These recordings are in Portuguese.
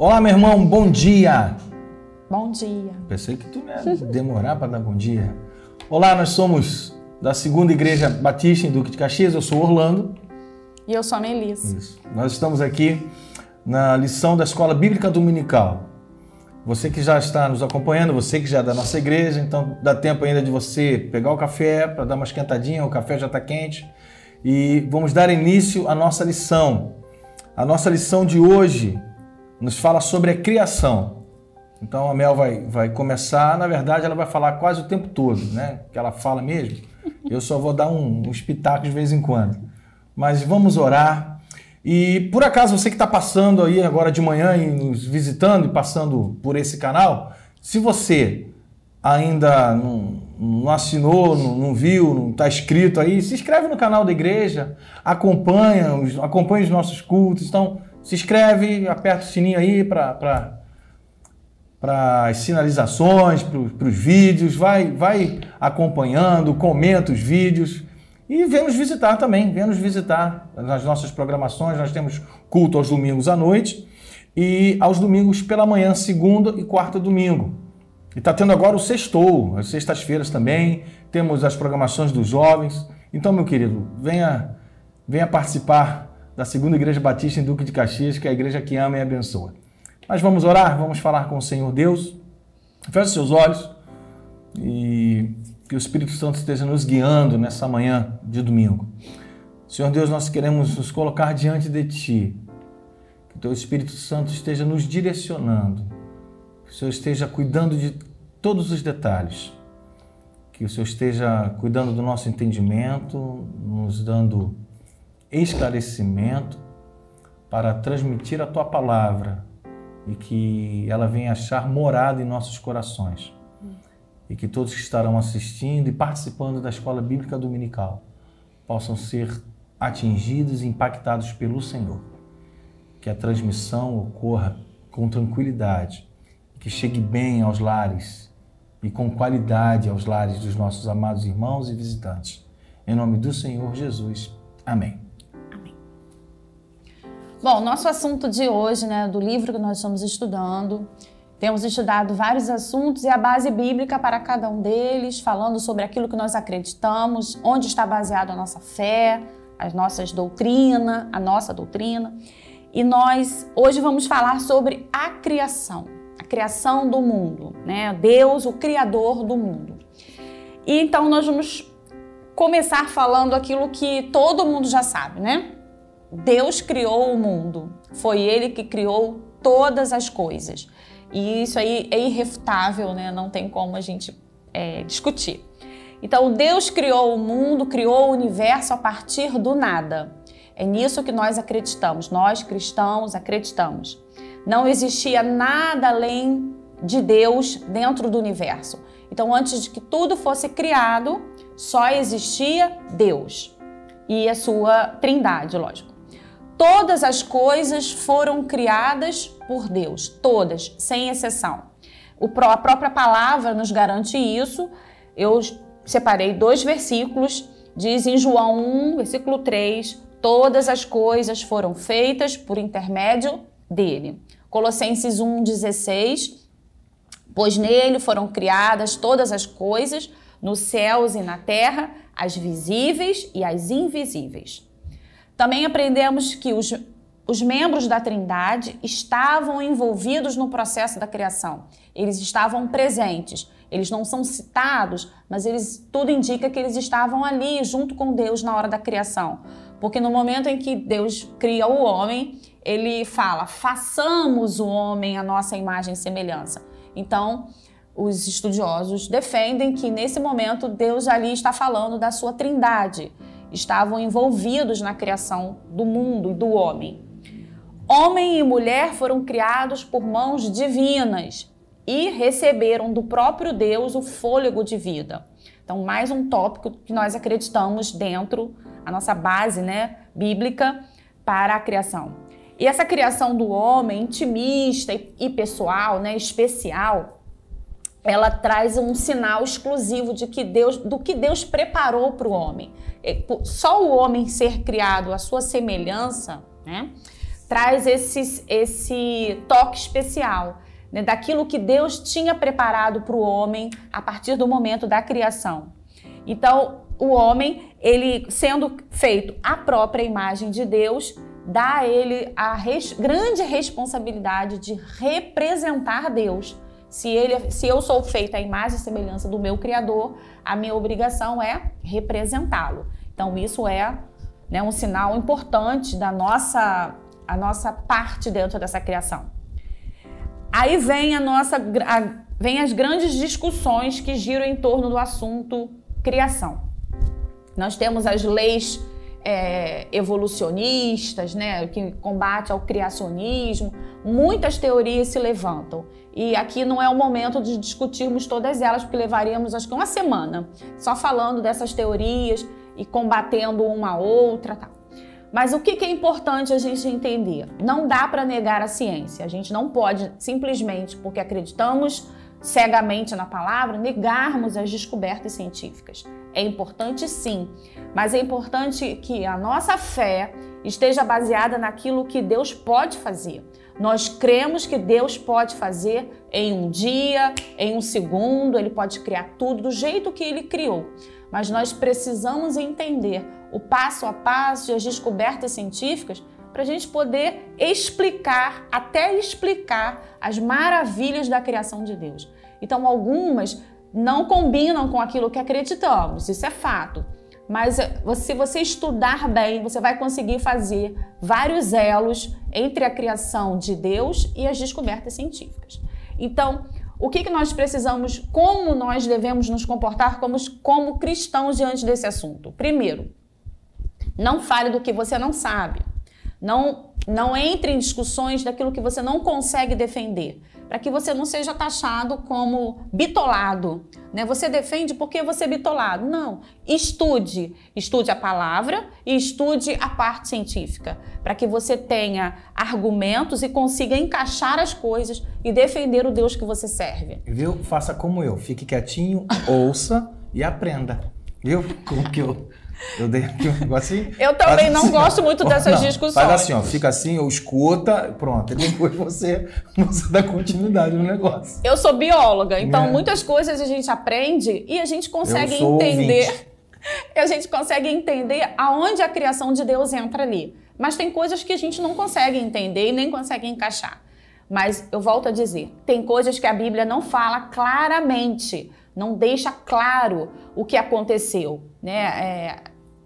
Olá, meu irmão, bom dia. Bom dia. Pensei que tu ia demorar para dar bom dia. Olá, nós somos da Segunda Igreja Batista em Duque de Caxias. Eu sou Orlando. E eu sou a Melissa. Isso. Nós estamos aqui na lição da Escola Bíblica Dominical. Você que já está nos acompanhando, você que já é da nossa igreja, então dá tempo ainda de você pegar o café para dar uma esquentadinha, o café já está quente. E vamos dar início à nossa lição. A nossa lição de hoje nos fala sobre a criação. Então a Mel vai, vai começar, na verdade ela vai falar quase o tempo todo, né? Que ela fala mesmo. Eu só vou dar um, um espetáculo de vez em quando. Mas vamos orar e por acaso você que está passando aí agora de manhã e nos visitando e passando por esse canal, se você ainda não, não assinou, não, não viu, não está inscrito aí, se inscreve no canal da igreja, acompanha, acompanha os nossos cultos. Então, se inscreve, aperta o sininho aí para para as sinalizações, para os vídeos, vai, vai acompanhando, comenta os vídeos. E vem nos visitar também, vem nos visitar nas nossas programações. Nós temos culto aos domingos à noite e aos domingos pela manhã, segunda e quarta domingo. E está tendo agora o sextou, as sextas-feiras também, temos as programações dos jovens. Então, meu querido, venha, venha participar da Segunda Igreja Batista em Duque de Caxias, que é a igreja que ama e abençoa. Mas vamos orar, vamos falar com o Senhor Deus. Feche seus olhos e que o Espírito Santo esteja nos guiando nessa manhã de domingo. Senhor Deus, nós queremos nos colocar diante de Ti. Que o Teu Espírito Santo esteja nos direcionando. Que o Senhor esteja cuidando de todos os detalhes. Que o Senhor esteja cuidando do nosso entendimento, nos dando esclarecimento para transmitir a Tua palavra e que ela venha achar morada em nossos corações e que todos que estarão assistindo e participando da escola bíblica dominical possam ser atingidos e impactados pelo Senhor. Que a transmissão ocorra com tranquilidade, que chegue bem aos lares e com qualidade aos lares dos nossos amados irmãos e visitantes. Em nome do Senhor Jesus. Amém. Bom, nosso assunto de hoje, né, do livro que nós estamos estudando, temos estudado vários assuntos e a base bíblica para cada um deles, falando sobre aquilo que nós acreditamos, onde está baseada a nossa fé, as nossas doutrinas, a nossa doutrina. E nós hoje vamos falar sobre a criação, a criação do mundo, né? Deus, o criador do mundo. E então nós vamos começar falando aquilo que todo mundo já sabe, né? Deus criou o mundo. Foi ele que criou todas as coisas. E isso aí é irrefutável, né? Não tem como a gente é, discutir. Então, Deus criou o mundo, criou o universo a partir do nada. É nisso que nós acreditamos, nós cristãos acreditamos. Não existia nada além de Deus dentro do universo. Então, antes de que tudo fosse criado, só existia Deus e a sua trindade, lógico. Todas as coisas foram criadas por Deus, todas, sem exceção. a própria palavra nos garante isso. Eu separei dois versículos, diz em João 1, versículo 3, todas as coisas foram feitas por intermédio dele. Colossenses 1,16, pois nele foram criadas todas as coisas, nos céus e na terra, as visíveis e as invisíveis também aprendemos que os, os membros da Trindade estavam envolvidos no processo da criação. Eles estavam presentes. Eles não são citados, mas eles tudo indica que eles estavam ali junto com Deus na hora da criação. Porque no momento em que Deus cria o homem, ele fala: "Façamos o homem a nossa imagem e semelhança". Então, os estudiosos defendem que nesse momento Deus ali está falando da sua Trindade estavam envolvidos na criação do mundo e do homem. Homem e mulher foram criados por mãos divinas e receberam do próprio Deus o fôlego de vida. Então, mais um tópico que nós acreditamos dentro a nossa base, né, bíblica para a criação. E essa criação do homem intimista e pessoal, né, especial, ela traz um sinal exclusivo de que Deus, do que Deus preparou para o homem. Só o homem ser criado à sua semelhança, né, traz esse, esse toque especial né, daquilo que Deus tinha preparado para o homem a partir do momento da criação. Então, o homem, ele sendo feito a própria imagem de Deus, dá a ele a res, grande responsabilidade de representar Deus. Se, ele, se eu sou feita a imagem e semelhança do meu Criador, a minha obrigação é representá-lo. Então, isso é né, um sinal importante da nossa, a nossa parte dentro dessa criação. Aí vem a nossa, a, vem as grandes discussões que giram em torno do assunto criação. Nós temos as leis é, evolucionistas, né, que combate ao criacionismo, muitas teorias se levantam. E aqui não é o momento de discutirmos todas elas, porque levaríamos acho que uma semana só falando dessas teorias e combatendo uma outra. Tá. Mas o que é importante a gente entender? Não dá para negar a ciência. A gente não pode simplesmente porque acreditamos cegamente na palavra negarmos as descobertas científicas. É importante sim, mas é importante que a nossa fé esteja baseada naquilo que Deus pode fazer. Nós cremos que Deus pode fazer em um dia, em um segundo, ele pode criar tudo do jeito que ele criou. Mas nós precisamos entender o passo a passo e as descobertas científicas para a gente poder explicar, até explicar as maravilhas da criação de Deus. Então, algumas não combinam com aquilo que acreditamos, isso é fato. Mas eh, se você estudar bem, você vai conseguir fazer vários elos entre a criação de Deus e as descobertas científicas. Então, o que, que nós precisamos, como nós devemos nos comportar como, como cristãos diante desse assunto? Primeiro, não fale do que você não sabe. Não, não entre em discussões daquilo que você não consegue defender para que você não seja taxado como bitolado. Né? Você defende porque você é bitolado. Não. Estude. Estude a palavra e estude a parte científica, para que você tenha argumentos e consiga encaixar as coisas e defender o Deus que você serve. Viu? Faça como eu. Fique quietinho, ouça e aprenda. Viu? Como que eu eu dei aqui um negocinho. Eu também não assim, gosto muito dessas não, discussões. Faz assim, ó, fica assim, ou escuta, pronto. E depois você, você dá continuidade no negócio. Eu sou bióloga, então é. muitas coisas a gente aprende e a gente consegue entender. Ouvinte. A gente consegue entender aonde a criação de Deus entra ali. Mas tem coisas que a gente não consegue entender e nem consegue encaixar. Mas eu volto a dizer, tem coisas que a Bíblia não fala claramente não deixa claro o que aconteceu. Né? É,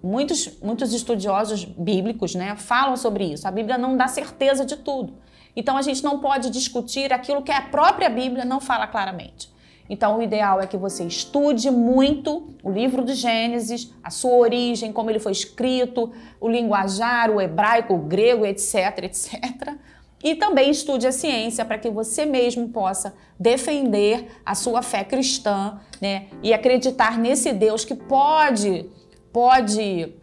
muitos, muitos estudiosos bíblicos né, falam sobre isso. A Bíblia não dá certeza de tudo. Então a gente não pode discutir aquilo que a própria Bíblia não fala claramente. Então, o ideal é que você estude muito o livro de Gênesis, a sua origem, como ele foi escrito, o linguajar, o hebraico, o grego, etc, etc, e também estude a ciência para que você mesmo possa defender a sua fé cristã, né? E acreditar nesse Deus que pode, pode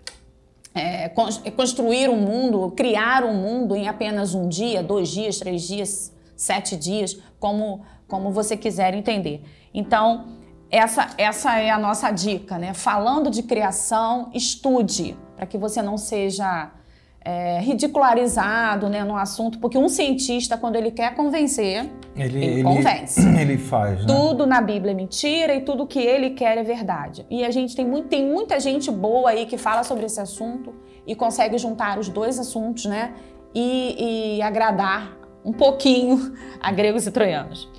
é, construir um mundo, criar um mundo em apenas um dia, dois dias, três dias, sete dias, como, como você quiser entender. Então, essa, essa é a nossa dica, né? Falando de criação, estude para que você não seja é, ridicularizado né, no assunto, porque um cientista, quando ele quer convencer, ele, ele convence. Ele faz. Né? Tudo na Bíblia é mentira e tudo que ele quer é verdade. E a gente tem, muito, tem muita gente boa aí que fala sobre esse assunto e consegue juntar os dois assuntos, né? E, e agradar um pouquinho a gregos e troianos.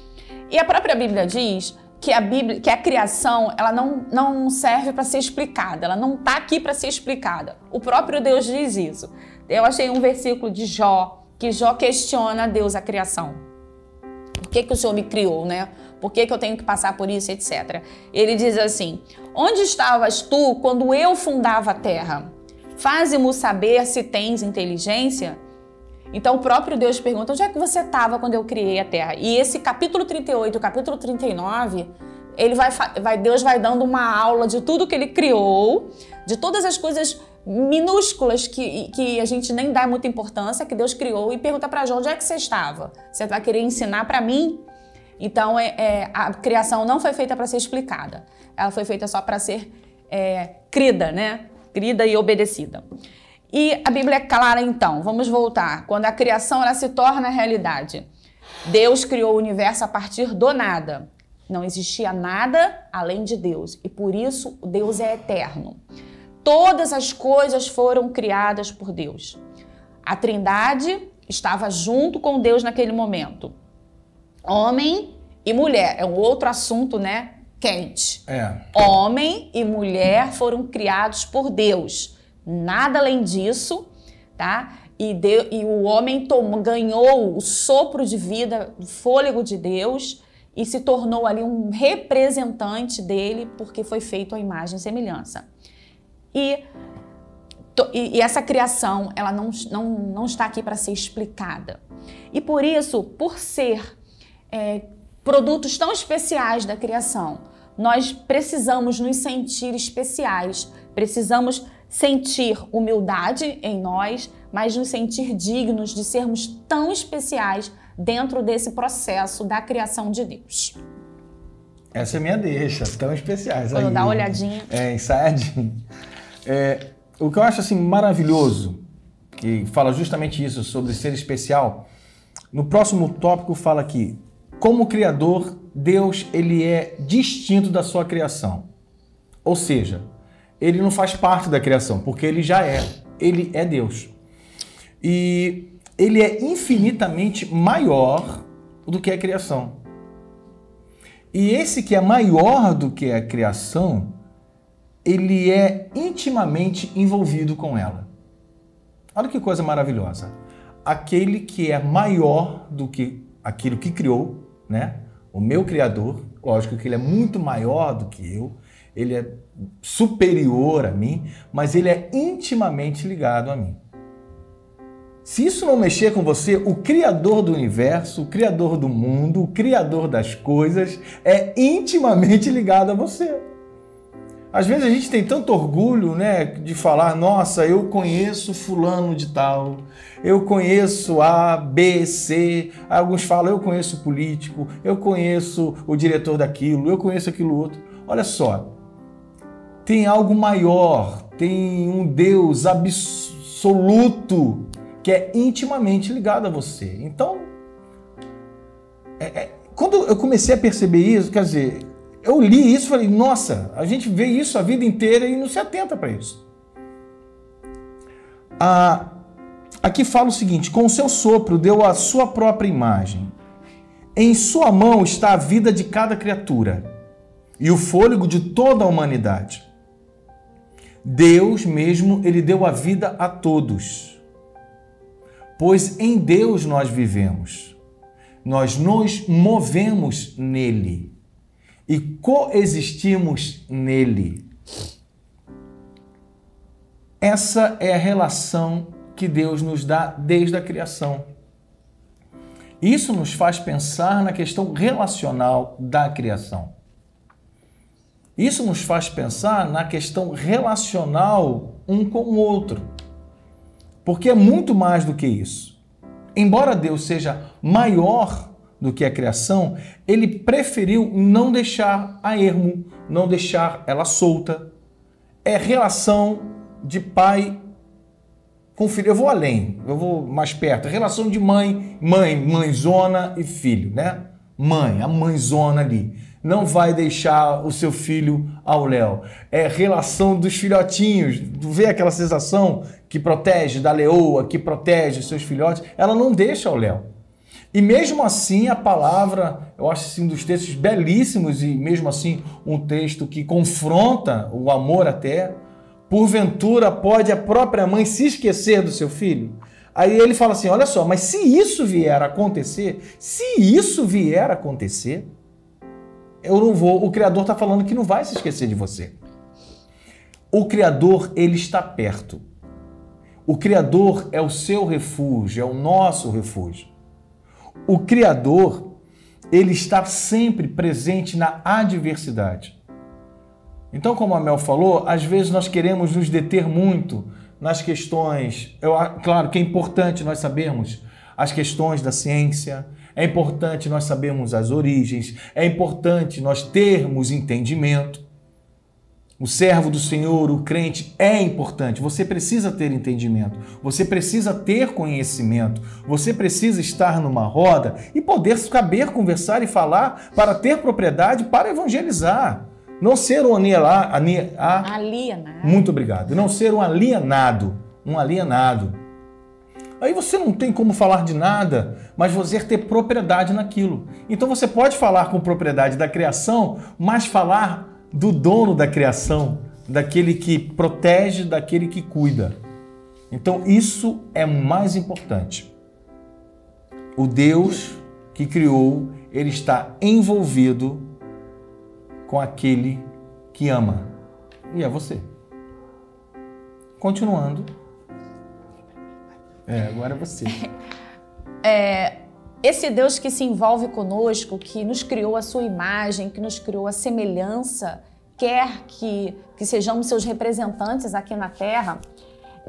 E a própria Bíblia diz que a Bíblia, que a criação, ela não, não serve para ser explicada, ela não está aqui para ser explicada. O próprio Deus diz isso. Eu achei um versículo de Jó, que Jó questiona a Deus a criação. Por que, que o Senhor me criou, né? Por que, que eu tenho que passar por isso, etc. Ele diz assim: Onde estavas tu quando eu fundava a terra? Faze-mo saber se tens inteligência. Então o próprio Deus pergunta: onde é que você estava quando eu criei a terra? E esse capítulo 38, o capítulo 39, ele vai, vai, Deus vai dando uma aula de tudo que ele criou, de todas as coisas minúsculas que, que a gente nem dá muita importância, que Deus criou, e pergunta para João: onde é que você estava? Você vai querer ensinar para mim? Então é, é, a criação não foi feita para ser explicada, ela foi feita só para ser é, crida, né? Crida e obedecida. E a Bíblia é clara então, vamos voltar. Quando a criação ela se torna realidade. Deus criou o universo a partir do nada. Não existia nada além de Deus. E por isso Deus é eterno. Todas as coisas foram criadas por Deus. A Trindade estava junto com Deus naquele momento. Homem e mulher. É um outro assunto, né? Quente. É. Homem e mulher foram criados por Deus. Nada além disso, tá? E, de, e o homem tomou, ganhou o sopro de vida, o fôlego de Deus e se tornou ali um representante dele porque foi feito a imagem e semelhança. E, e essa criação, ela não, não, não está aqui para ser explicada. E por isso, por ser é, produtos tão especiais da criação, nós precisamos nos sentir especiais, precisamos sentir humildade em nós, mas nos sentir dignos de sermos tão especiais dentro desse processo da criação de Deus. Essa é minha deixa, tão especiais. Quando dá uma olhadinha. É, ensaiadinho. É, o que eu acho assim maravilhoso, que fala justamente isso, sobre ser especial, no próximo tópico fala que, como Criador, Deus ele é distinto da sua criação. Ou seja, ele não faz parte da criação, porque ele já é. Ele é Deus. E ele é infinitamente maior do que a criação. E esse que é maior do que a criação, ele é intimamente envolvido com ela. Olha que coisa maravilhosa. Aquele que é maior do que aquilo que criou, né? O meu criador, lógico que ele é muito maior do que eu, ele é superior a mim, mas ele é intimamente ligado a mim. Se isso não mexer com você, o Criador do universo, o Criador do mundo, o Criador das coisas é intimamente ligado a você. Às vezes a gente tem tanto orgulho, né, de falar, nossa, eu conheço fulano de tal, eu conheço A, B, C. Alguns falam, eu conheço o político, eu conheço o diretor daquilo, eu conheço aquilo outro. Olha só, tem algo maior, tem um Deus absoluto que é intimamente ligado a você. Então, é, é, quando eu comecei a perceber isso, quer dizer, eu li isso e falei, nossa, a gente vê isso a vida inteira e não se atenta para isso. Ah, aqui fala o seguinte: com o seu sopro deu a sua própria imagem. Em sua mão está a vida de cada criatura e o fôlego de toda a humanidade. Deus mesmo, ele deu a vida a todos pois em Deus nós vivemos. Nós nos movemos nele e coexistimos nele. Essa é a relação que Deus nos dá desde a criação. Isso nos faz pensar na questão relacional da criação. Isso nos faz pensar na questão relacional um com o outro. Porque é muito mais do que isso. Embora Deus seja maior do que a criação, ele preferiu não deixar a ermo, não deixar ela solta. É relação de pai com filho. Eu vou além, eu vou mais perto. Relação de mãe, mãe, mãezona e filho, né? Mãe, a mãezona ali não vai deixar o seu filho ao léu. É relação dos filhotinhos. Vê aquela sensação que protege da leoa, que protege os seus filhotes? Ela não deixa ao léu. E mesmo assim, a palavra, eu acho assim, um dos textos belíssimos e mesmo assim um texto que confronta o amor até. Porventura pode a própria mãe se esquecer do seu filho? Aí ele fala assim: olha só, mas se isso vier a acontecer, se isso vier a acontecer, eu não vou. O Criador está falando que não vai se esquecer de você. O Criador, ele está perto. O Criador é o seu refúgio, é o nosso refúgio. O Criador, ele está sempre presente na adversidade. Então, como a Mel falou, às vezes nós queremos nos deter muito nas questões. Eu, claro que é importante nós sabermos as questões da ciência, é importante nós sabermos as origens, é importante nós termos entendimento. o servo do Senhor, o crente, é importante. Você precisa ter entendimento, você precisa ter conhecimento, você precisa estar numa roda e poder saber conversar e falar para ter propriedade para evangelizar. Não ser um alienado. alienado. Muito obrigado. Não ser um alienado. Um alienado. Aí você não tem como falar de nada, mas você ter propriedade naquilo. Então você pode falar com propriedade da criação, mas falar do dono da criação, daquele que protege, daquele que cuida. Então isso é mais importante. O Deus que criou, ele está envolvido com aquele que ama. E é você. Continuando. É, agora é você. É, esse Deus que se envolve conosco, que nos criou a sua imagem, que nos criou a semelhança, quer que, que sejamos seus representantes aqui na Terra,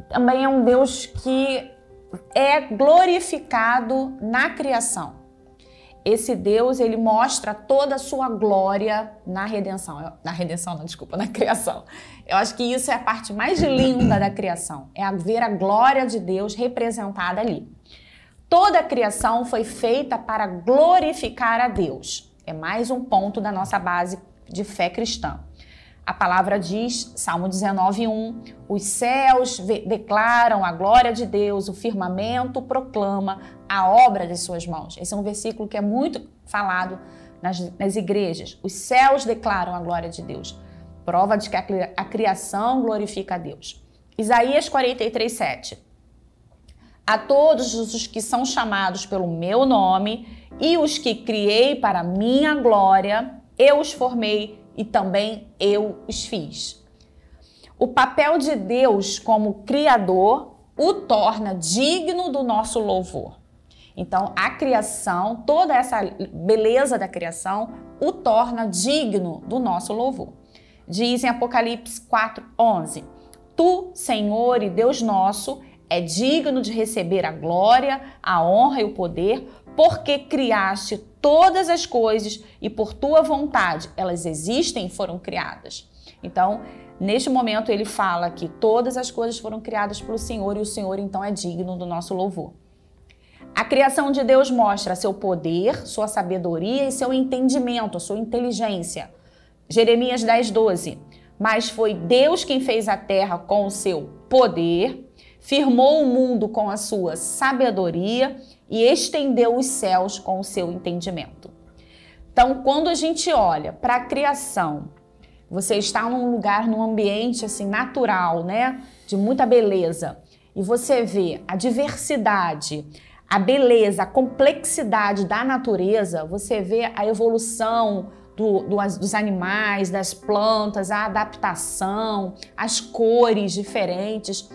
também é um Deus que é glorificado na criação. Esse Deus, ele mostra toda a sua glória na redenção. Na redenção, não, desculpa, na criação. Eu acho que isso é a parte mais linda da criação, é ver a glória de Deus representada ali. Toda a criação foi feita para glorificar a Deus. É mais um ponto da nossa base de fé cristã. A palavra diz, Salmo 19:1, os céus declaram a glória de Deus, o firmamento proclama a obra de suas mãos. Esse é um versículo que é muito falado nas, nas igrejas. Os céus declaram a glória de Deus. Prova de que a, a criação glorifica a Deus. Isaías 43:7 a todos os que são chamados pelo meu nome e os que criei para minha glória, eu os formei e também eu os fiz. O papel de Deus como Criador o torna digno do nosso louvor. Então, a criação, toda essa beleza da criação, o torna digno do nosso louvor. Diz em Apocalipse 4, 11: Tu, Senhor e Deus nosso, é digno de receber a glória, a honra e o poder, porque criaste todas as coisas e por tua vontade elas existem e foram criadas. Então, neste momento ele fala que todas as coisas foram criadas pelo Senhor e o Senhor então é digno do nosso louvor. A criação de Deus mostra seu poder, sua sabedoria e seu entendimento, sua inteligência. Jeremias 10, 12. Mas foi Deus quem fez a terra com o seu poder firmou o mundo com a sua sabedoria e estendeu os céus com o seu entendimento. Então, quando a gente olha para a criação, você está num lugar, num ambiente assim natural, né, de muita beleza, e você vê a diversidade, a beleza, a complexidade da natureza, você vê a evolução do, do, dos animais, das plantas, a adaptação, as cores diferentes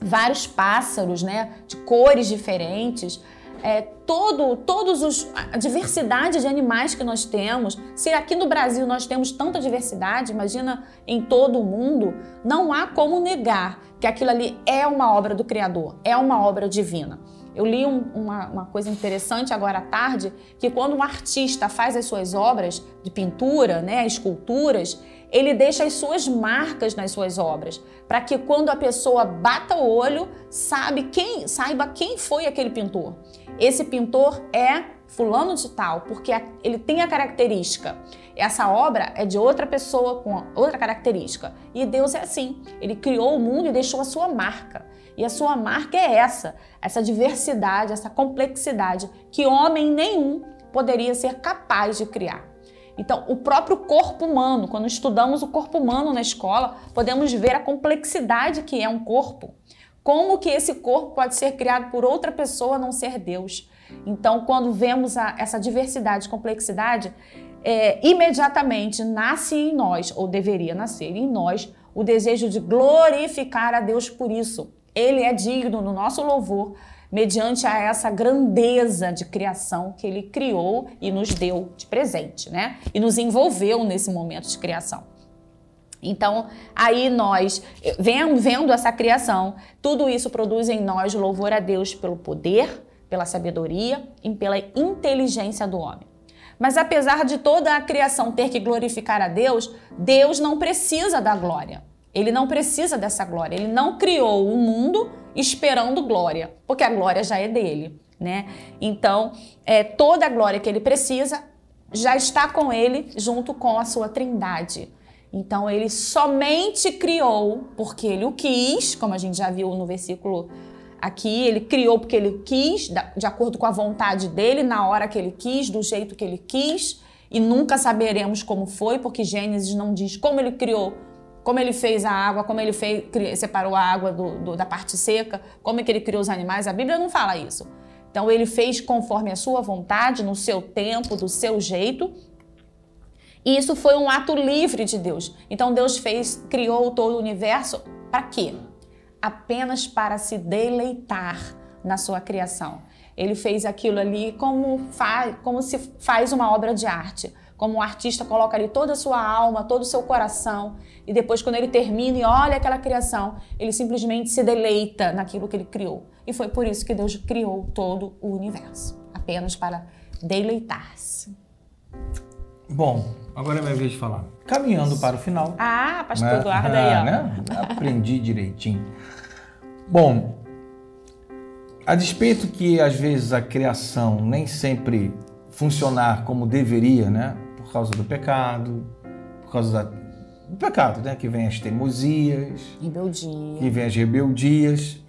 vários pássaros, né, de cores diferentes. É, todo, todos os, a diversidade de animais que nós temos. Se aqui no Brasil nós temos tanta diversidade, imagina em todo o mundo, não há como negar que aquilo ali é uma obra do Criador, é uma obra divina. Eu li um, uma, uma, coisa interessante agora à tarde, que quando um artista faz as suas obras de pintura, né, esculturas, ele deixa as suas marcas nas suas obras, para que quando a pessoa bata o olho, sabe quem, saiba quem foi aquele pintor. Esse pintor é fulano de tal, porque ele tem a característica. Essa obra é de outra pessoa com outra característica. E Deus é assim. Ele criou o mundo e deixou a sua marca. E a sua marca é essa, essa diversidade, essa complexidade que homem nenhum poderia ser capaz de criar. Então, o próprio corpo humano, quando estudamos o corpo humano na escola, podemos ver a complexidade que é um corpo. Como que esse corpo pode ser criado por outra pessoa a não ser Deus? Então, quando vemos a, essa diversidade, complexidade, é, imediatamente nasce em nós, ou deveria nascer em nós, o desejo de glorificar a Deus por isso. Ele é digno no nosso louvor, mediante a essa grandeza de criação que ele criou e nos deu de presente, né? E nos envolveu nesse momento de criação. Então, aí nós, vendo essa criação, tudo isso produz em nós louvor a Deus pelo poder, pela sabedoria e pela inteligência do homem. Mas apesar de toda a criação ter que glorificar a Deus, Deus não precisa da glória. Ele não precisa dessa glória. Ele não criou o mundo esperando glória, porque a glória já é dele, né? Então, é, toda a glória que ele precisa já está com ele junto com a sua trindade. Então, ele somente criou porque ele o quis, como a gente já viu no versículo aqui, ele criou porque ele quis, de acordo com a vontade dele, na hora que ele quis, do jeito que ele quis, e nunca saberemos como foi, porque Gênesis não diz como ele criou, como ele fez a água, como ele fez, separou a água do, do, da parte seca, como é que ele criou os animais. A Bíblia não fala isso. Então ele fez conforme a sua vontade, no seu tempo, do seu jeito. E isso foi um ato livre de Deus. Então Deus fez, criou todo o universo para quê? apenas para se deleitar na sua criação. Ele fez aquilo ali como, como se faz uma obra de arte. Como um artista coloca ali toda a sua alma, todo o seu coração, e depois, quando ele termina e olha aquela criação, ele simplesmente se deleita naquilo que ele criou. E foi por isso que Deus criou todo o universo apenas para deleitar-se. Bom, agora é minha vez de falar. Caminhando para o final. Ah, pastor né? Eduardo aí, ó. Né? Aprendi direitinho. Bom, a despeito que às vezes a criação nem sempre funcionar como deveria, né? Por causa do pecado, por causa da, do pecado, né? Que vem as teimosias, rebeldia. que vem as rebeldias.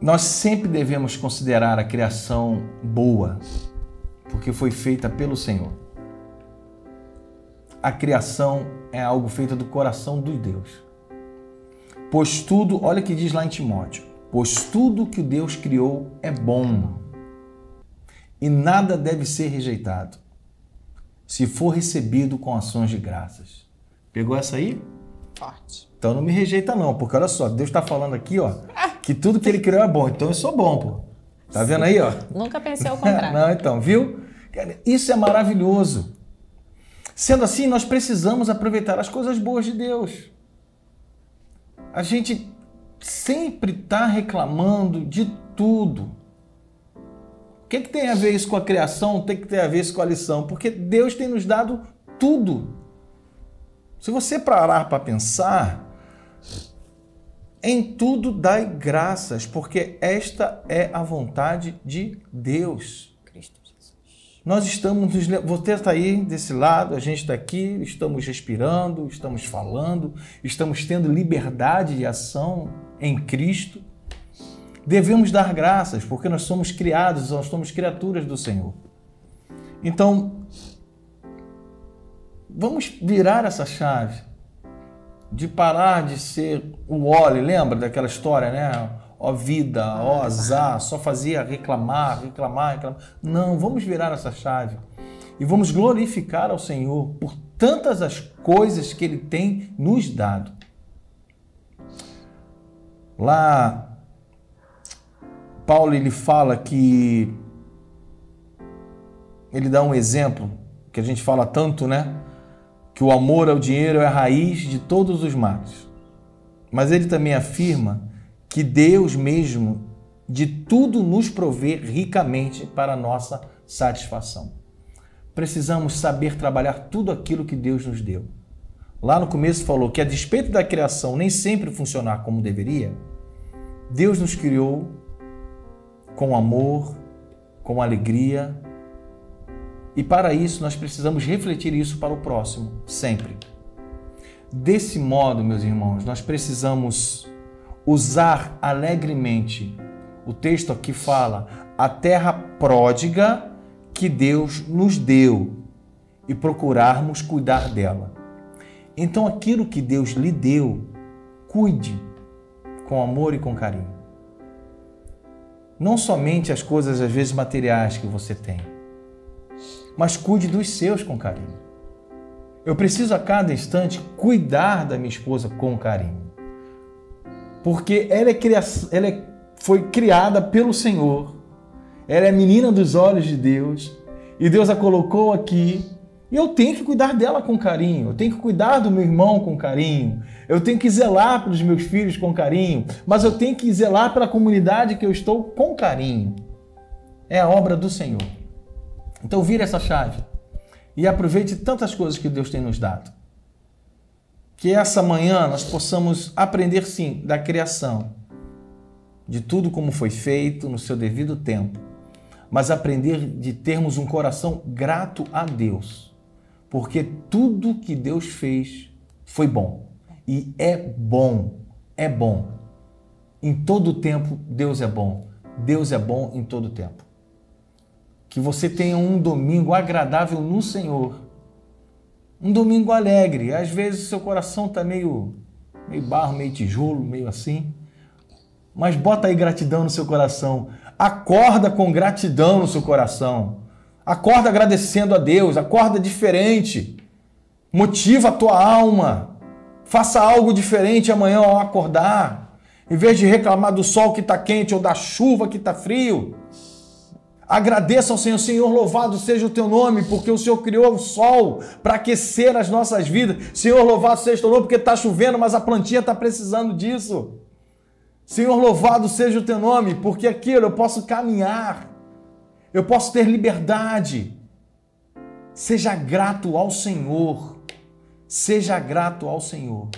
Nós sempre devemos considerar a criação boa, porque foi feita pelo Senhor. A criação é algo feito do coração de Deus. Pois tudo, olha o que diz lá em Timóteo: pois tudo que Deus criou é bom e nada deve ser rejeitado, se for recebido com ações de graças. Pegou essa aí? Forte. Então não me rejeita não, porque olha só, Deus está falando aqui, ó, que tudo que Ele criou é bom, então eu sou bom, pô. Tá vendo aí, ó? Nunca pensei ao contrário. não, então, viu? Isso é maravilhoso. Sendo assim, nós precisamos aproveitar as coisas boas de Deus a gente sempre está reclamando de tudo. O que, que tem a ver isso com a criação? Tem que ter a ver isso com a lição? Porque Deus tem nos dado tudo. Se você parar para pensar, em tudo dai graças, porque esta é a vontade de Deus. Nós estamos, você está aí desse lado, a gente está aqui, estamos respirando, estamos falando, estamos tendo liberdade de ação em Cristo. Devemos dar graças, porque nós somos criados, nós somos criaturas do Senhor. Então, vamos virar essa chave de parar de ser o óleo, lembra daquela história, né? ó vida, ó azar, só fazia reclamar, reclamar, reclamar. Não, vamos virar essa chave e vamos glorificar ao Senhor por tantas as coisas que Ele tem nos dado. Lá, Paulo ele fala que ele dá um exemplo que a gente fala tanto, né? Que o amor ao dinheiro é a raiz de todos os males. Mas ele também afirma que Deus mesmo de tudo nos provê ricamente para a nossa satisfação. Precisamos saber trabalhar tudo aquilo que Deus nos deu. Lá no começo falou que a despeito da criação nem sempre funcionar como deveria, Deus nos criou com amor, com alegria, e para isso nós precisamos refletir isso para o próximo, sempre. Desse modo, meus irmãos, nós precisamos usar alegremente. O texto aqui fala a terra pródiga que Deus nos deu e procurarmos cuidar dela. Então, aquilo que Deus lhe deu, cuide com amor e com carinho. Não somente as coisas, às vezes, materiais que você tem, mas cuide dos seus com carinho. Eu preciso a cada instante cuidar da minha esposa com carinho porque ela, é cria... ela é... foi criada pelo Senhor, ela é menina dos olhos de Deus, e Deus a colocou aqui, e eu tenho que cuidar dela com carinho, eu tenho que cuidar do meu irmão com carinho, eu tenho que zelar pelos meus filhos com carinho, mas eu tenho que zelar pela comunidade que eu estou com carinho. É a obra do Senhor. Então vira essa chave e aproveite tantas coisas que Deus tem nos dado. Que essa manhã nós possamos aprender sim da criação, de tudo como foi feito no seu devido tempo, mas aprender de termos um coração grato a Deus, porque tudo que Deus fez foi bom e é bom, é bom. Em todo tempo Deus é bom. Deus é bom em todo tempo. Que você tenha um domingo agradável no Senhor. Um domingo alegre. Às vezes seu coração está meio, meio barro, meio tijolo, meio assim. Mas bota aí gratidão no seu coração. Acorda com gratidão no seu coração. Acorda agradecendo a Deus. Acorda diferente. Motiva a tua alma. Faça algo diferente amanhã ao acordar. Em vez de reclamar do sol que está quente ou da chuva que está frio, Agradeça ao Senhor, Senhor, louvado seja o teu nome, porque o Senhor criou o sol para aquecer as nossas vidas. Senhor, louvado seja o teu nome, porque está chovendo, mas a plantinha está precisando disso. Senhor, louvado seja o teu nome, porque aquilo eu posso caminhar, eu posso ter liberdade. Seja grato ao Senhor, seja grato ao Senhor,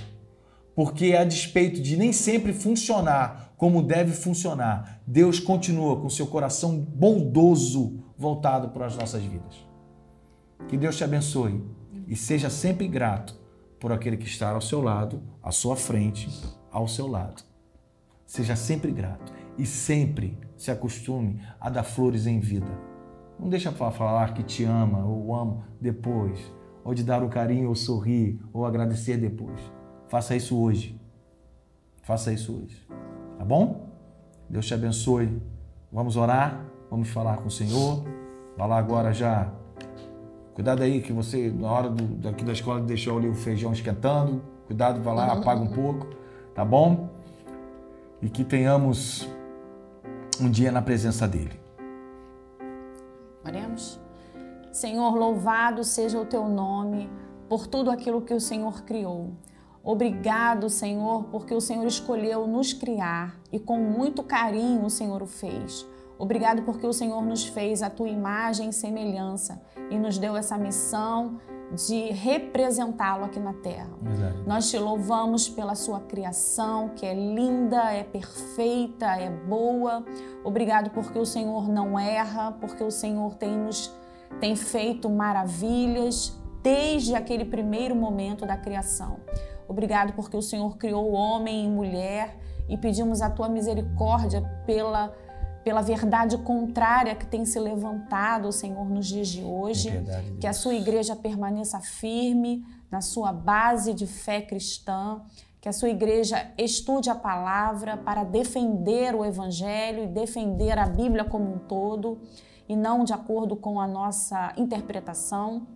porque a despeito de nem sempre funcionar como deve funcionar. Deus continua com seu coração bondoso voltado para as nossas vidas. Que Deus te abençoe e seja sempre grato por aquele que está ao seu lado, à sua frente, ao seu lado. Seja sempre grato e sempre se acostume a dar flores em vida. Não deixa para falar que te ama ou amo depois, ou de dar o carinho ou sorrir ou agradecer depois. Faça isso hoje. Faça isso hoje. Tá bom? Deus te abençoe. Vamos orar, vamos falar com o Senhor. Vai lá agora já. Cuidado aí que você, na hora do, daqui da escola, deixou ali o feijão esquentando. Cuidado, vai lá, apaga um pouco, tá bom? E que tenhamos um dia na presença dEle. Oremos. Senhor, louvado seja o teu nome por tudo aquilo que o Senhor criou. Obrigado, Senhor, porque o Senhor escolheu nos criar e com muito carinho o Senhor o fez. Obrigado porque o Senhor nos fez a tua imagem e semelhança e nos deu essa missão de representá-lo aqui na terra. Exato. Nós te louvamos pela sua criação, que é linda, é perfeita, é boa. Obrigado porque o Senhor não erra, porque o Senhor tem nos tem feito maravilhas desde aquele primeiro momento da criação. Obrigado porque o Senhor criou homem e mulher e pedimos a tua misericórdia pela pela verdade contrária que tem se levantado, Senhor, nos dias de hoje. É que a sua igreja permaneça firme na sua base de fé cristã, que a sua igreja estude a palavra para defender o evangelho e defender a Bíblia como um todo e não de acordo com a nossa interpretação.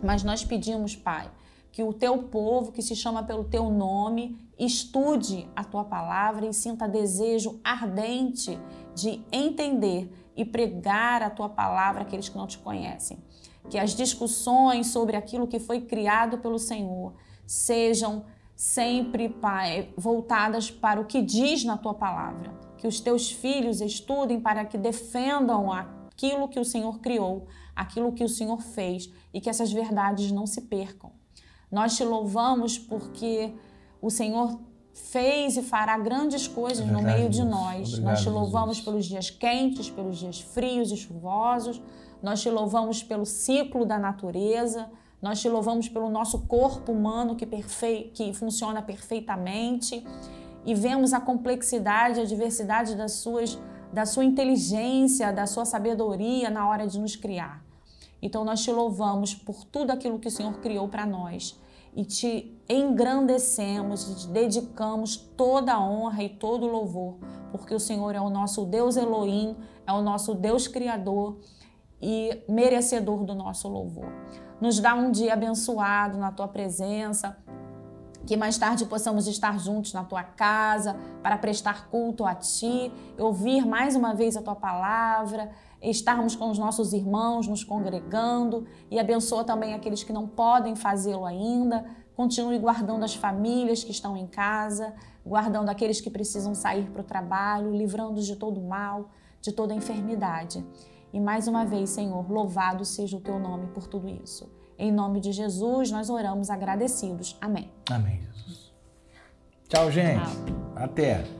Mas nós pedimos, Pai, que o teu povo, que se chama pelo teu nome, estude a tua palavra e sinta desejo ardente de entender e pregar a tua palavra àqueles que não te conhecem. Que as discussões sobre aquilo que foi criado pelo Senhor sejam sempre, Pai, voltadas para o que diz na tua palavra. Que os teus filhos estudem para que defendam aquilo que o Senhor criou, aquilo que o Senhor fez e que essas verdades não se percam. Nós te louvamos porque o Senhor fez e fará grandes coisas é no meio de nós. Obrigado, nós te louvamos Jesus. pelos dias quentes, pelos dias frios e chuvosos. Nós te louvamos pelo ciclo da natureza. Nós te louvamos pelo nosso corpo humano que, perfe... que funciona perfeitamente. E vemos a complexidade, a diversidade das suas, da sua inteligência, da sua sabedoria na hora de nos criar. Então nós te louvamos por tudo aquilo que o Senhor criou para nós e te engrandecemos e te dedicamos toda a honra e todo o louvor, porque o Senhor é o nosso Deus Elohim, é o nosso Deus Criador e merecedor do nosso louvor. Nos dá um dia abençoado na tua presença, que mais tarde possamos estar juntos na tua casa para prestar culto a ti, ouvir mais uma vez a tua palavra estarmos com os nossos irmãos, nos congregando e abençoa também aqueles que não podem fazê-lo ainda. Continue guardando as famílias que estão em casa, guardando aqueles que precisam sair para o trabalho, livrando-os de todo mal, de toda enfermidade. E mais uma vez, Senhor, louvado seja o teu nome por tudo isso. Em nome de Jesus, nós oramos agradecidos. Amém. Amém, Jesus. Tchau, gente. Tchau. Até.